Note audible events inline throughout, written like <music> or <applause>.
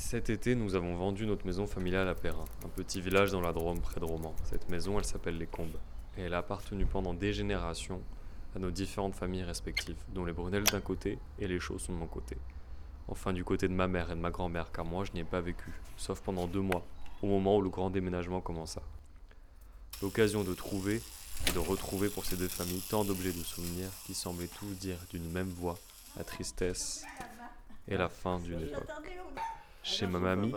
Cet été, nous avons vendu notre maison familiale à Perrin, un petit village dans la Drôme près de Romans. Cette maison, elle s'appelle Les Combes. Et elle a appartenu pendant des générations à nos différentes familles respectives, dont les Brunel d'un côté et les Chaux sont de mon côté. Enfin, du côté de ma mère et de ma grand-mère, car moi, je n'y ai pas vécu, sauf pendant deux mois, au moment où le grand déménagement commença. L'occasion de trouver et de retrouver pour ces deux familles tant d'objets de souvenirs qui semblaient tous dire d'une même voix la tristesse et la fin d'une époque. Chez ma mamie,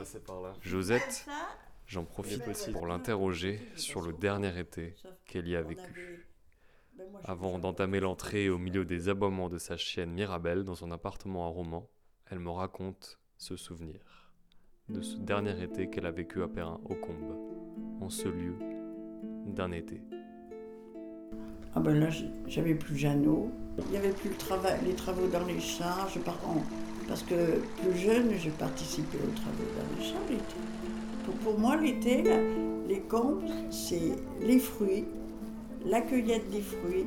Josette, j'en profite aussi pour l'interroger sur le dernier été qu'elle y a vécu. Avant d'entamer l'entrée au milieu des aboiements de sa chienne Mirabelle dans son appartement à Romans, elle me raconte ce souvenir de ce dernier été qu'elle a vécu à Perrin, aux Combes, en ce lieu d'un été. Ah ben là, j'avais plus Jeannot. Il n'y avait plus le travail, les travaux dans les champs. Je par parce que plus jeune, j'ai participé aux travaux dans les champs l'été. Pour, moi, l'été, les combes, c'est les fruits, la cueillette des fruits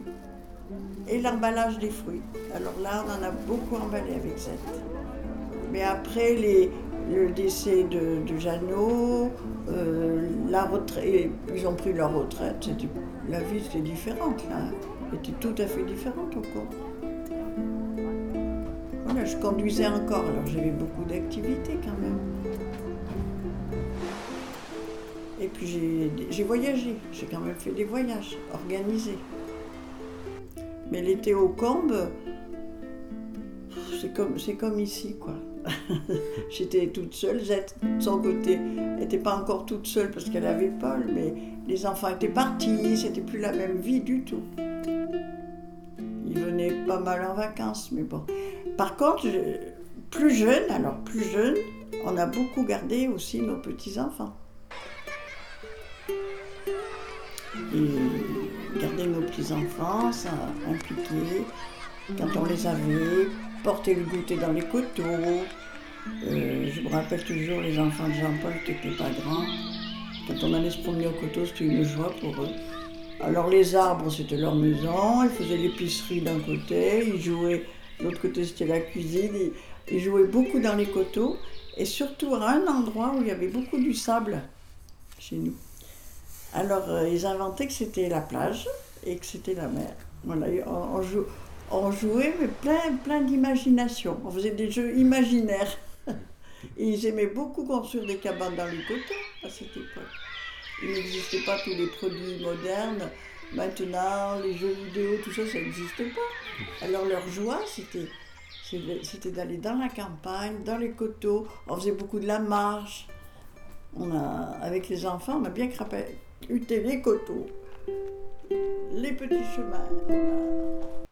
et l'emballage des fruits. Alors là, on en a beaucoup emballé avec cette. Mais après, le décès de, de Jeannot, euh, la retraite, ils ont pris leur retraite, la vie était différente là, était tout à fait différente encore. Je conduisais encore, alors j'avais beaucoup d'activités quand même. Et puis j'ai voyagé, j'ai quand même fait des voyages organisés. Mais l'été au Combes, c'est comme, comme ici quoi. <laughs> J'étais toute seule, Zette, de son côté, n'était pas encore toute seule parce qu'elle avait Paul, mais les enfants étaient partis, c'était plus la même vie du tout. Ils venaient pas mal en vacances, mais bon. Par contre, plus jeune, alors plus jeune, on a beaucoup gardé aussi nos petits-enfants. Et garder nos petits-enfants, ça impliquait, quand on les avait, porter le goûter dans les coteaux. Euh, je me rappelle toujours les enfants de Jean-Paul qui n'étaient pas grands. Quand on allait se promener au coteau, c'était une joie pour eux. Alors les arbres, c'était leur maison, ils faisaient l'épicerie d'un côté, ils jouaient, l'autre côté c'était la cuisine, ils, jouaient beaucoup dans les coteaux, et surtout à un endroit où il y avait beaucoup du sable chez nous. Alors euh, ils inventaient que c'était la plage et que c'était la mer. On, jouait, mais plein, plein d'imagination. On faisait des jeux imaginaires. <laughs> Ils aimaient beaucoup construire des cabanes dans les coteaux à cette époque. Il n'existait pas tous les produits modernes. Maintenant, les jeux vidéo, tout ça, ça n'existait pas. Alors leur joie, c'était, c'était d'aller dans la campagne, dans les coteaux. On faisait beaucoup de la marche. On a, avec les enfants, on a bien crapé, les coteaux, les petits chemins.